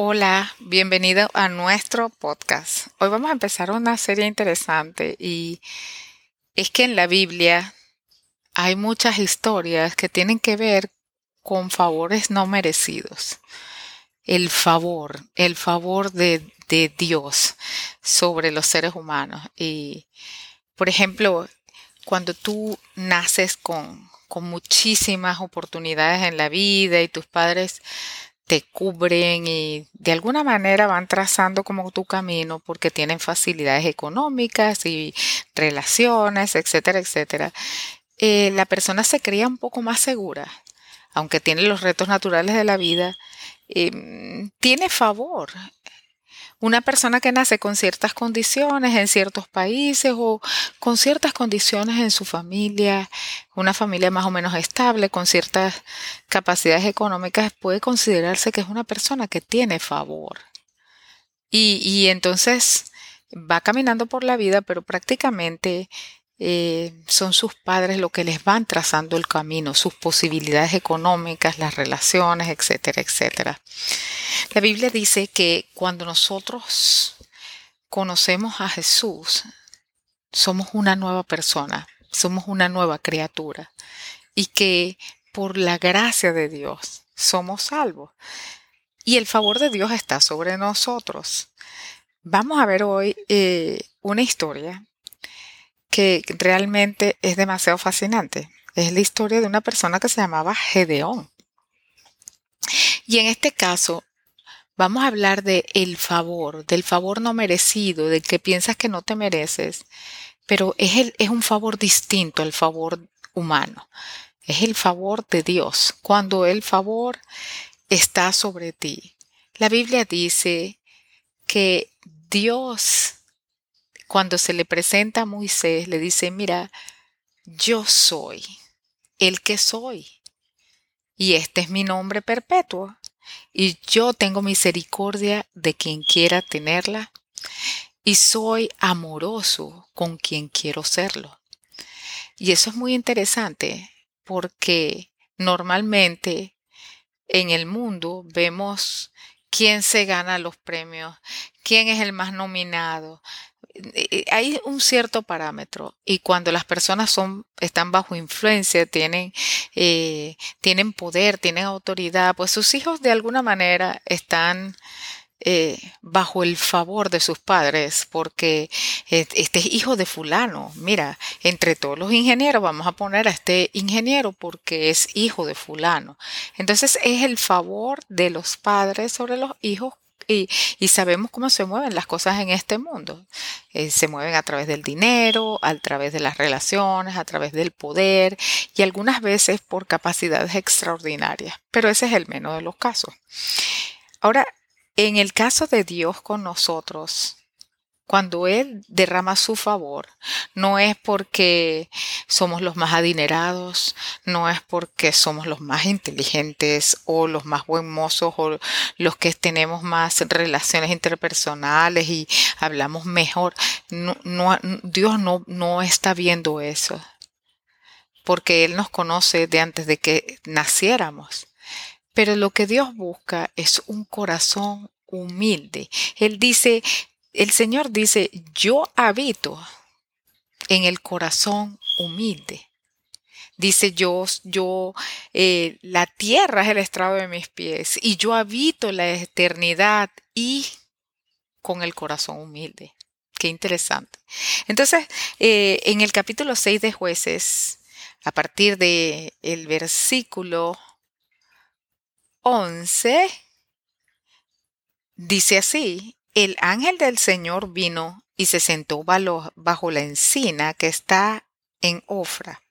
Hola, bienvenido a nuestro podcast. Hoy vamos a empezar una serie interesante y es que en la Biblia hay muchas historias que tienen que ver con favores no merecidos. El favor, el favor de, Dios sobre los seres humanos. Y, por ejemplo, cuando tú naces con, con muchísimas oportunidades en la vida y tus padres te cubren y de alguna manera van trazando como tu camino porque tienen facilidades económicas y relaciones, etcétera, etcétera. Eh, la persona se cría un poco más segura, aunque tiene los retos naturales de la vida, em, tiene favor una persona que nace con ciertas condiciones en ciertos países o con ciertas condiciones en su familia, una familia más o menos estable, con ciertas capacidades económicas, puede considerarse que es una persona que tiene favor. Y, y entonces va caminando por la vida, pero prácticamente eh, son sus padres lo que les van trazando el camino, sus posibilidades económicas, las relaciones, etcétera, etcétera. La Biblia dice que cuando nosotros conocemos a Jesús, somos una nueva persona, somos una nueva criatura y que por la gracia de Dios somos salvos. Y el favor de Dios está sobre nosotros. Vamos a ver hoy eh, una historia que realmente es demasiado fascinante. Es la historia de una persona que se llamaba Gedeón. Y en este caso vamos a hablar de el favor, del favor no merecido, del que piensas que no te mereces, pero es, el, es un favor distinto al favor humano. Es el favor de Dios, cuando el favor está sobre ti. La Biblia dice que Dios cuando se le presenta a Moisés, le dice, mira, yo soy el que soy. Y este es mi nombre perpetuo. Y yo tengo misericordia de quien quiera tenerla. Y soy amoroso con quien quiero serlo. Y eso es muy interesante porque normalmente en el mundo vemos quién se gana los premios, quién es el más nominado, hay un cierto parámetro y cuando las personas son están bajo influencia tienen eh, tienen poder tienen autoridad pues sus hijos de alguna manera están eh, bajo el favor de sus padres porque este es hijo de fulano. Mira entre todos los ingenieros vamos a poner a este ingeniero porque es hijo de fulano. Entonces es el favor de los padres sobre los hijos y, sabemos cómo se mueven las cosas en este mundo. Eh, se mueven a través del dinero, a través de las relaciones, a través del poder y algunas veces por capacidades extraordinarias. Pero ese es el menos de los casos. Ahora, en el caso de Dios con nosotros, cuando Él derrama su favor, no es porque somos los más adinerados, no es porque somos los más inteligentes o los más buen mozos o los que tenemos más relaciones interpersonales y hablamos mejor. No, Dios no, no está viendo eso, porque Él nos conoce de antes de que naciéramos. Pero lo que Dios busca es un corazón humilde. Él dice, el Señor dice, yo habito en el corazón humilde. Dice yo, yo, eh, la tierra es el estrado de mis pies y yo habito la eternidad y con el corazón humilde. Qué interesante. Entonces, eh, en el capítulo 6 de jueces, a partir del el versículo 11, dice así, el ángel del Señor vino y se sentó bajo la encina que está en Ofra,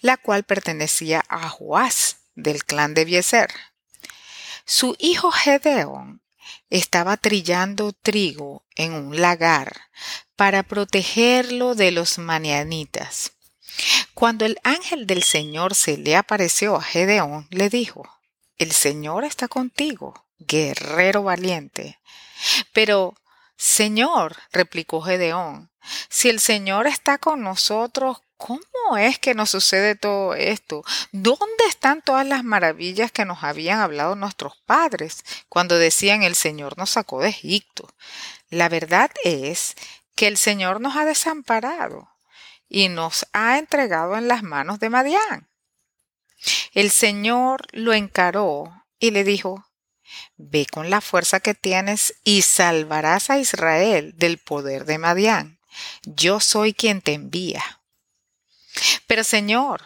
la cual pertenecía a Joás del clan de Bieser. Su hijo Gedeón estaba trillando trigo en un lagar para protegerlo de los manianitas. Cuando el ángel del Señor se le apareció a Gedeón, le dijo, El Señor está contigo, guerrero valiente. Pero, Señor, replicó Gedeón, si el Señor está con nosotros, ¿cómo es que nos sucede todo esto? ¿Dónde están todas las maravillas que nos habían hablado nuestros padres cuando decían el Señor nos sacó de Egipto? La verdad es que el Señor nos ha desamparado y nos ha entregado en las manos de Madián. El Señor lo encaró y le dijo, Ve con la fuerza que tienes y salvarás a Israel del poder de Madián. Yo soy quien te envía. Pero Señor,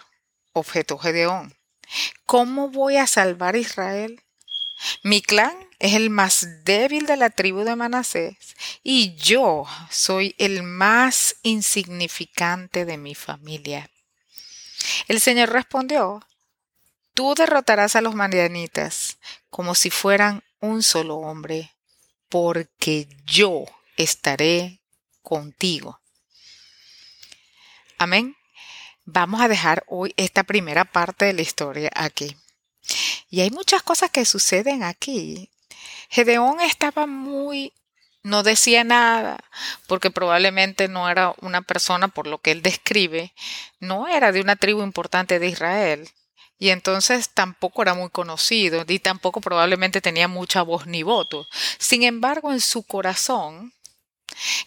objetó Gedeón, ¿cómo voy a salvar a Israel? Mi clan es el más débil de la tribu de Manasés y yo soy el más insignificante de mi familia. El Señor respondió, Tú derrotarás a los madianitas como si fueran un solo hombre, porque yo estaré contigo. Amén. Vamos a dejar hoy esta primera parte de la historia aquí. Y hay muchas cosas que suceden aquí. Gedeón estaba muy no decía nada, porque probablemente no era una persona, por lo que él describe, no era de una tribu importante de Israel. Y entonces tampoco era muy conocido, y tampoco probablemente tenía mucha voz ni voto. Sin embargo, en su corazón,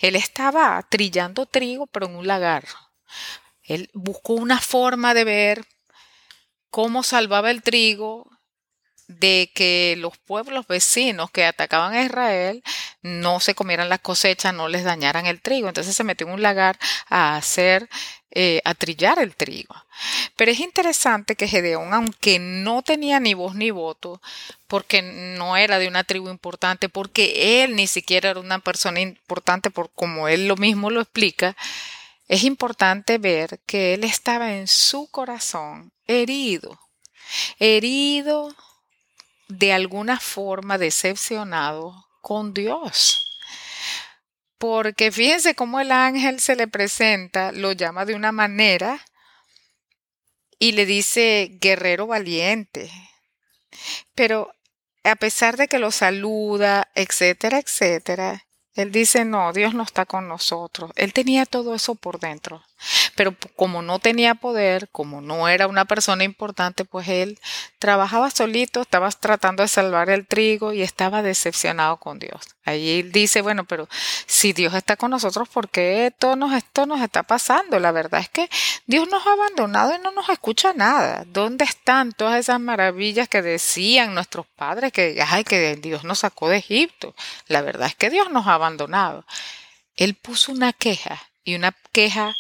él estaba trillando trigo, pero en un lagar. Él buscó una forma de ver cómo salvaba el trigo de que los pueblos vecinos que atacaban a Israel no se comieran las cosechas, no les dañaran el trigo. Entonces se metió en un lagar a hacer, eh, a trillar el trigo. Pero es interesante que Gedeón, aunque no tenía ni voz ni voto, porque no era de una tribu importante, porque él ni siquiera era una persona importante, por como él lo mismo lo explica, es importante ver que él estaba en su corazón herido, herido de alguna forma decepcionado con Dios. Porque fíjense cómo el ángel se le presenta, lo llama de una manera y le dice guerrero valiente. Pero a pesar de que lo saluda, etcétera, etcétera, él dice, no, Dios no está con nosotros. Él tenía todo eso por dentro. Pero como no tenía poder, como no era una persona importante, pues él trabajaba solito, estaba tratando de salvar el trigo y estaba decepcionado con Dios. Él dice, bueno, pero si Dios está con nosotros, ¿por qué esto nos, esto nos está pasando? La verdad es que Dios nos ha abandonado y no nos escucha nada. ¿Dónde están todas esas maravillas que decían nuestros padres que, ay, que Dios nos sacó de Egipto? La verdad es que Dios nos ha abandonado. Él puso una queja y una queja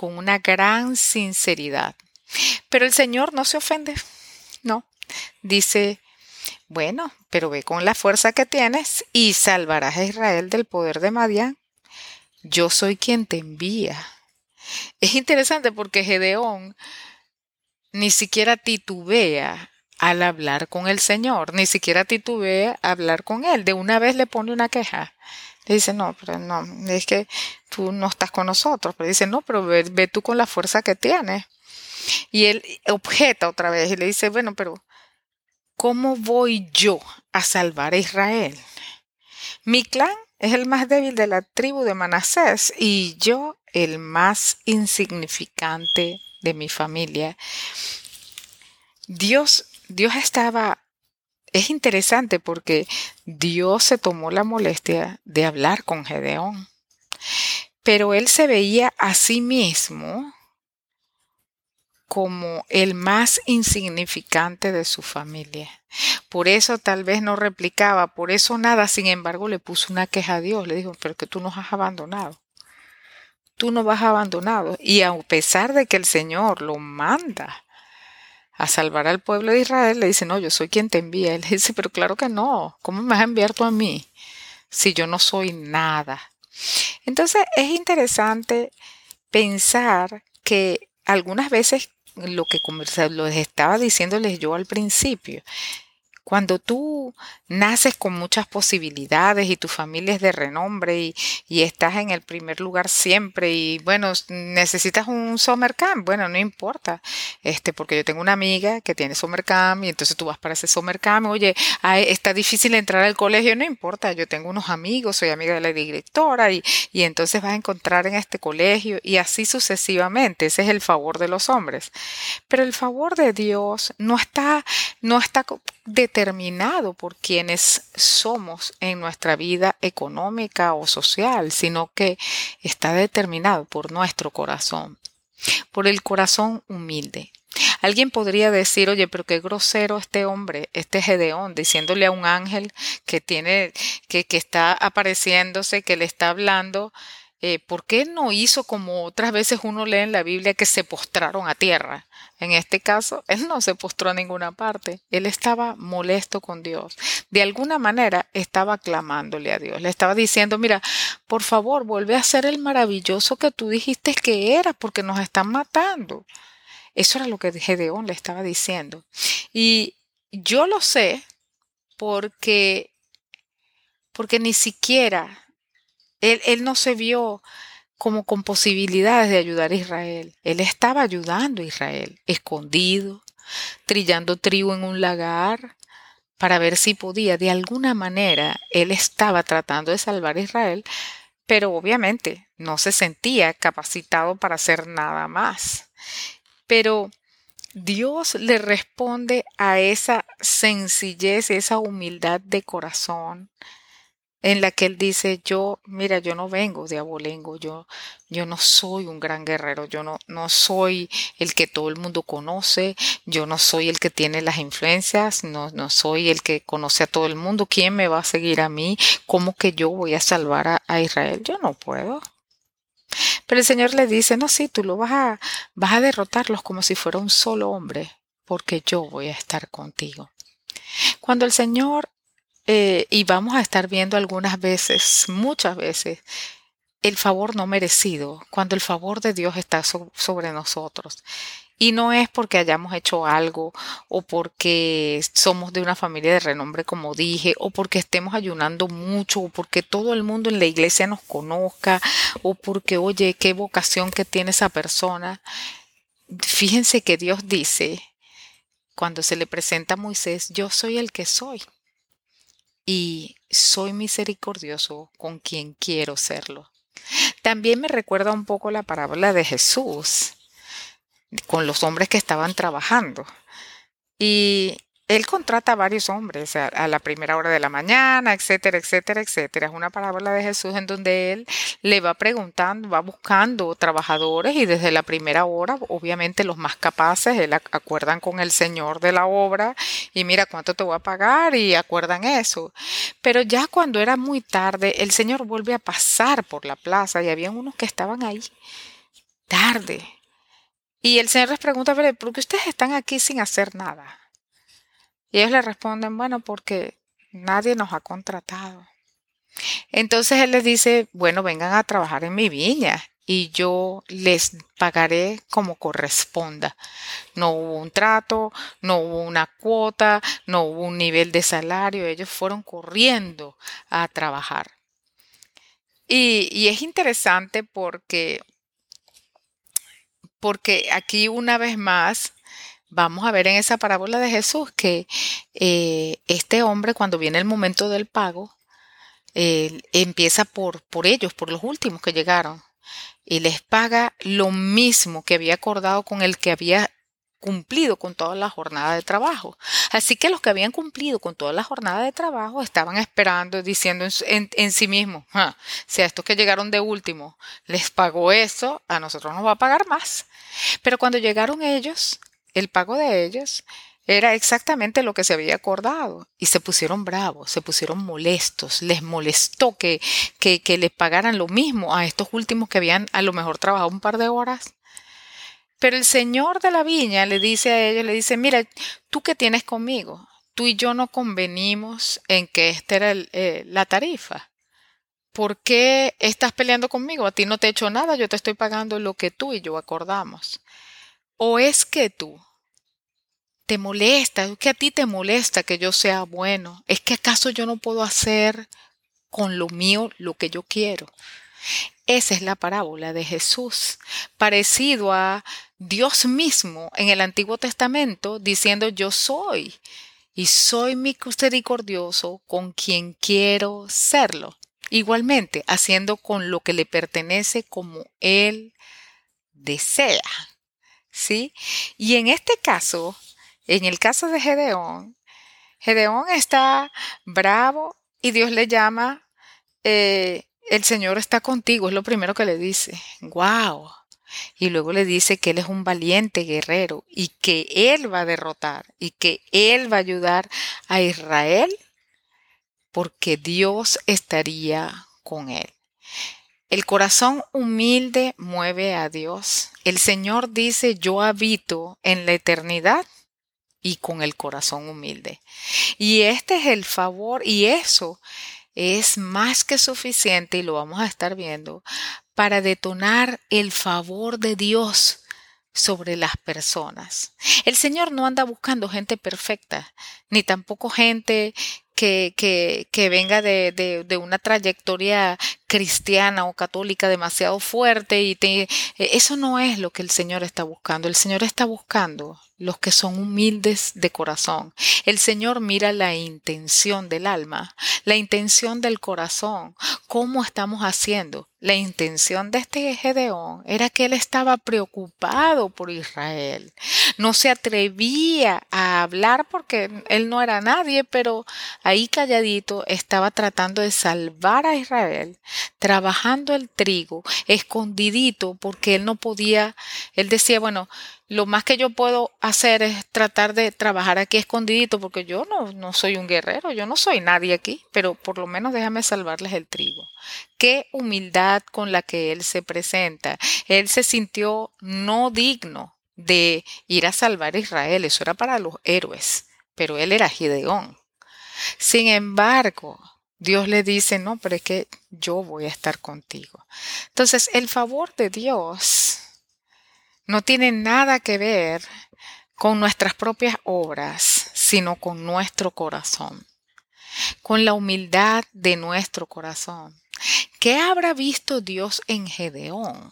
con una gran sinceridad. Pero el Señor no se ofende, no. Dice, bueno, pero ve con la fuerza que tienes y salvarás a Israel del poder de Madián. Yo soy quien te envía. Es interesante porque Gedeón ni siquiera titubea al hablar con el Señor, ni siquiera titubea hablar con Él. De una vez le pone una queja. Dice, no, pero no, es que tú no estás con nosotros. Pero dice, no, pero ve, ve tú con la fuerza que tienes. Y él objeta otra vez y le dice, bueno, pero ¿cómo voy yo a salvar a Israel? Mi clan es el más débil de la tribu de Manasés y yo el más insignificante de mi familia. Dios, Dios estaba es interesante porque Dios se tomó la molestia de hablar con Gedeón, pero él se veía a sí mismo como el más insignificante de su familia. Por eso tal vez no replicaba, por eso nada, sin embargo le puso una queja a Dios, le dijo, pero que tú nos has abandonado. Tú no vas abandonado. Y a pesar de que el Señor lo manda a salvar al pueblo de Israel, le dice, no, yo soy quien te envía. Él dice, pero claro que no, ¿cómo me vas a enviar tú a mí si yo no soy nada? Entonces es interesante pensar que algunas veces lo que les estaba diciéndoles yo al principio, Cuando tú naces con muchas posibilidades y tu familia es de renombre y, estás en el primer lugar siempre y bueno, necesitas un summer camp, bueno, no importa, este, porque yo tengo una amiga que tiene summer camp y entonces tú vas para ese summer camp, oye, está difícil entrar al colegio, no importa, yo tengo unos amigos, soy amiga de la directora y, y entonces vas a encontrar en este colegio y así sucesivamente, ese es el favor de los hombres. Pero el favor de Dios no está, no está determinado por quienes somos en nuestra vida económica o social, sino que está determinado por nuestro corazón, por el corazón humilde. Alguien podría decir, oye, pero qué grosero este hombre, este Gedeón, diciéndole a un ángel que tiene, que, que está apareciéndose, que le está hablando, eh, ¿por qué no hizo como otras veces uno lee en la Biblia que se postraron a tierra? En este caso, él no se postró a ninguna parte. Él estaba molesto con Dios. De alguna manera estaba clamándole a Dios. Le estaba diciendo, mira, por favor, vuelve a ser el maravilloso que tú dijiste que era, porque nos están matando. Eso era lo que Gedeón le estaba diciendo. Y yo lo sé porque, porque ni siquiera él, no se vio como con posibilidades de ayudar a Israel. Él estaba ayudando a Israel, escondido, trillando trigo en un lagar, para ver si podía. De alguna manera, él estaba tratando de salvar a Israel, pero obviamente no se sentía capacitado para hacer nada más. Pero Dios le responde a esa sencillez, esa humildad de corazón, en la que él dice, yo, mira, yo no vengo de abolengo, yo, yo no soy un gran guerrero, yo no, no soy el que todo el mundo conoce, yo no soy el que tiene las influencias, no, no soy el que conoce a todo el mundo, ¿quién me va a seguir a mí? ¿Cómo que yo voy a salvar a, a Israel? Yo no puedo. Pero el Señor le dice, no, sí, tú lo vas a, vas a derrotarlos como si fuera un solo hombre, porque yo voy a estar contigo. Cuando el Señor eh, y vamos a estar viendo algunas veces, muchas veces, el favor no merecido, cuando el favor de Dios está sobre nosotros. Y no es porque hayamos hecho algo o porque somos de una familia de renombre, como dije, o porque estemos ayunando mucho, o porque todo el mundo en la iglesia nos conozca, o porque, oye, qué vocación que tiene esa persona. Fíjense que Dios dice, cuando se le presenta a Moisés, yo soy el que soy y soy misericordioso con quien quiero serlo. También me recuerda un poco la parábola de Jesús con los hombres que estaban trabajando. Y él contrata a varios hombres a, la primera hora de la mañana, etcétera, etcétera, etcétera. Es una parábola de Jesús en donde él le va preguntando, va buscando trabajadores y desde la primera hora, obviamente los más capaces, él acuerdan con el Señor de la obra y mira cuánto te voy a pagar y acuerdan eso. Pero ya cuando era muy tarde, el Señor vuelve a pasar por la plaza y había unos que estaban ahí tarde. Y el Señor les pregunta, ¿por qué ustedes están aquí sin hacer nada? Y ellos le responden, bueno, porque nadie nos ha contratado. Entonces él les dice, bueno, vengan a trabajar en mi viña y yo les pagaré como corresponda. No hubo un trato, no hubo una cuota, no hubo un nivel de salario, ellos fueron corriendo a trabajar. Y, y es interesante porque, porque aquí una vez más vamos a ver en esa parábola de Jesús que eh, este hombre cuando viene el momento del pago, empieza por, por ellos, por los últimos que llegaron, y les paga lo mismo que había acordado con el que había cumplido con toda la jornada de trabajo. Así que los que habían cumplido con toda la jornada de trabajo estaban esperando, diciendo en, en, sí mismos, si a estos que llegaron de último les pagó eso, a nosotros nos va a pagar más. Pero cuando llegaron ellos, el pago de ellos era exactamente lo que se había acordado y se pusieron bravos, se pusieron molestos, les molestó que, que, que les pagaran lo mismo a estos últimos que habían a lo mejor trabajado un par de horas. Pero el señor de la viña le dice a ellos, le dice, mira, tú qué tienes conmigo, tú y yo no convenimos en que esta era eh, la tarifa. ¿Por qué estás peleando conmigo? A ti no te he hecho nada, yo te estoy pagando lo que tú y yo acordamos. ¿O es que tú te molesta, es que a ti te molesta que yo sea bueno, es que acaso yo no puedo hacer con lo mío lo que yo quiero. Esa es la parábola de Jesús, parecido a Dios mismo en el Antiguo Testamento diciendo yo soy y soy misericordioso con quien quiero serlo. Igualmente, haciendo con lo que le pertenece como Él desea. ¿Sí? Y en este caso, en el caso de Gedeón, Gedeón está bravo y Dios le llama, eh, el Señor está contigo, es lo primero que le dice. ¡Wow! Y luego le dice que Él es un valiente guerrero y que Él va a derrotar y que Él va a ayudar a Israel porque Dios estaría con Él. El corazón humilde mueve a Dios. El Señor dice, yo habito en la eternidad y con el corazón humilde. Y este es el favor y eso es más que suficiente y lo vamos a estar viendo para detonar el favor de Dios sobre las personas. El Señor no anda buscando gente perfecta, ni tampoco gente que, que, que venga de, de, de, una trayectoria cristiana o católica demasiado fuerte y te, eso no es lo que el Señor está buscando. El Señor está buscando los que son humildes de corazón. El Señor mira la intención del alma, la intención del corazón, cómo estamos haciendo. La intención de este Gedeón era que él estaba preocupado por Israel. No se atrevía a hablar porque él no era nadie, pero ahí calladito estaba tratando de salvar a Israel, trabajando el trigo, escondidito porque él no podía, él decía, bueno, lo más que yo puedo hacer es tratar de trabajar aquí escondidito porque yo no, no soy un guerrero, yo no soy nadie aquí, pero por lo menos déjame salvarles el trigo. Qué humildad con la que él se presenta. Él se sintió no digno de ir a salvar a Israel, eso era para los héroes, pero él era Gideón. Sin embargo, Dios le dice, no, pero es que yo voy a estar contigo. Entonces, el favor de Dios no tiene nada que ver con nuestras propias obras, sino con nuestro corazón, con la humildad de nuestro corazón. ¿Qué habrá visto Dios en Gedeón?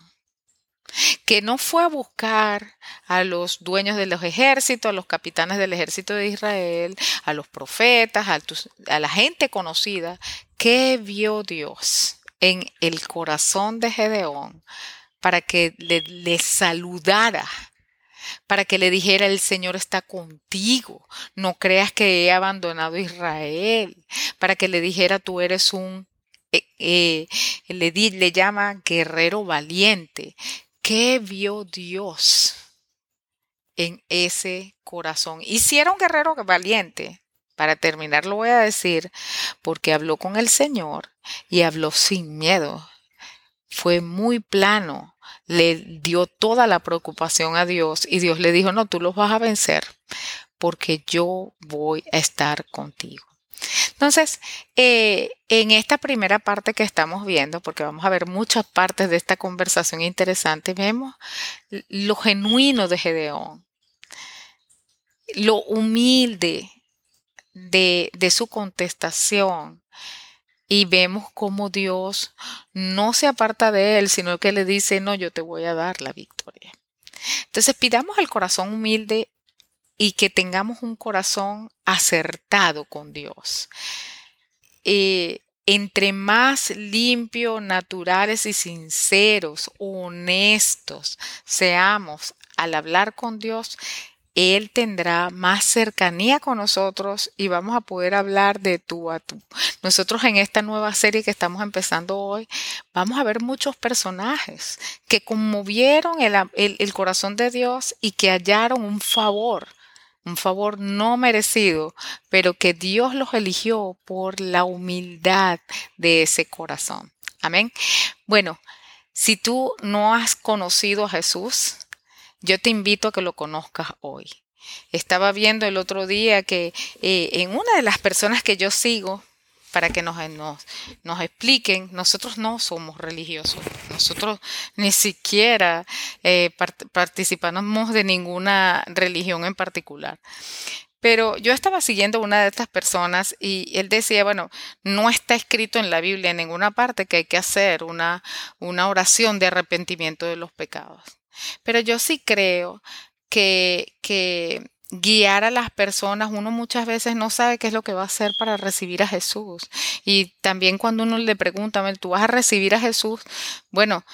que no fue a buscar a los dueños de los ejércitos, a los capitanes del ejército de Israel, a los profetas, a, la gente conocida. ¿Qué vio Dios en el corazón de Gedeón para que le, saludara, para que le dijera el Señor está contigo, no creas que he abandonado a Israel, para que le dijera tú eres un, eh, eh, le, le llama guerrero valiente. ¿Qué vio Dios en ese corazón? Y un guerrero valiente, para terminar lo voy a decir, porque habló con el Señor y habló sin miedo fue muy plano, le dio toda la preocupación a Dios y Dios le dijo, no, tú los vas a vencer porque yo voy a estar contigo. Entonces, eh, en esta primera parte que estamos viendo, porque vamos a ver muchas partes de esta conversación interesante, vemos lo genuino de Gedeón, lo humilde de, de su contestación, y vemos cómo Dios no se aparta de él, sino que le dice, no, yo te voy a dar la victoria. Entonces pidamos el corazón humilde y que tengamos un corazón acertado con Dios. Eh, entre más limpios, naturales y sinceros, honestos seamos al hablar con Dios, él tendrá más cercanía con nosotros y vamos a poder hablar de tú a tú. Nosotros en esta nueva serie que estamos empezando hoy, vamos a ver muchos personajes que conmovieron el, el corazón de Dios y que hallaron un favor un favor no merecido, pero que Dios los eligió por la humildad de ese corazón. Amén. Bueno, si tú no has conocido a Jesús, yo te invito a que lo conozcas hoy. Estaba viendo el otro día que eh, en una de las personas que yo sigo, para que nos, nos, expliquen. Nosotros no somos religiosos, nosotros ni siquiera eh, participamos de ninguna religión en particular. Pero yo estaba siguiendo una de estas personas y él decía, bueno, no está escrito en la Biblia en ninguna parte que hay que hacer una, una oración de arrepentimiento de los pecados. Pero yo sí creo que, que guiar a las personas, uno muchas veces no sabe qué es lo que va a hacer para recibir a Jesús. Y también cuando uno le pregunta, ¿tú vas a recibir a Jesús? Bueno,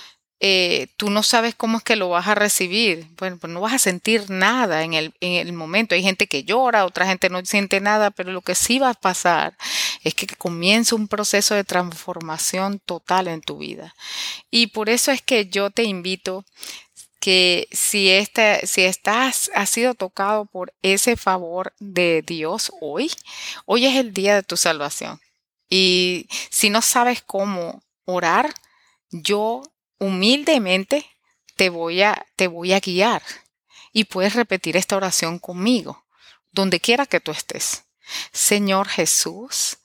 eh, tú no sabes cómo es que lo vas a recibir. Bueno, pues no vas a sentir nada en el, en el momento. Hay gente que llora, otra gente no siente nada, pero lo que sí va a pasar es que comienza un proceso de transformación total en tu vida. Y por eso es que yo te invito que si, este, si estás, has sido tocado por ese favor de Dios hoy, hoy es el día de tu salvación. Y si no sabes cómo orar, yo humildemente te voy a, te voy a guiar. Y puedes repetir esta oración conmigo, donde quiera que tú estés. Señor Jesús,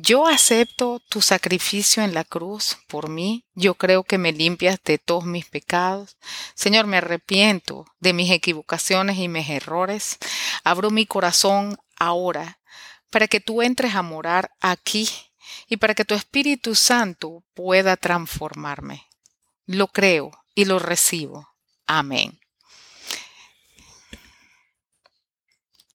yo acepto tu sacrificio en la cruz por mí. Yo creo que me limpias de todos mis pecados. Señor, me arrepiento de mis equivocaciones y mis errores. Abro mi corazón ahora para que tú entres a morar aquí y para que tu Espíritu Santo pueda transformarme. Lo creo y lo recibo. Amén.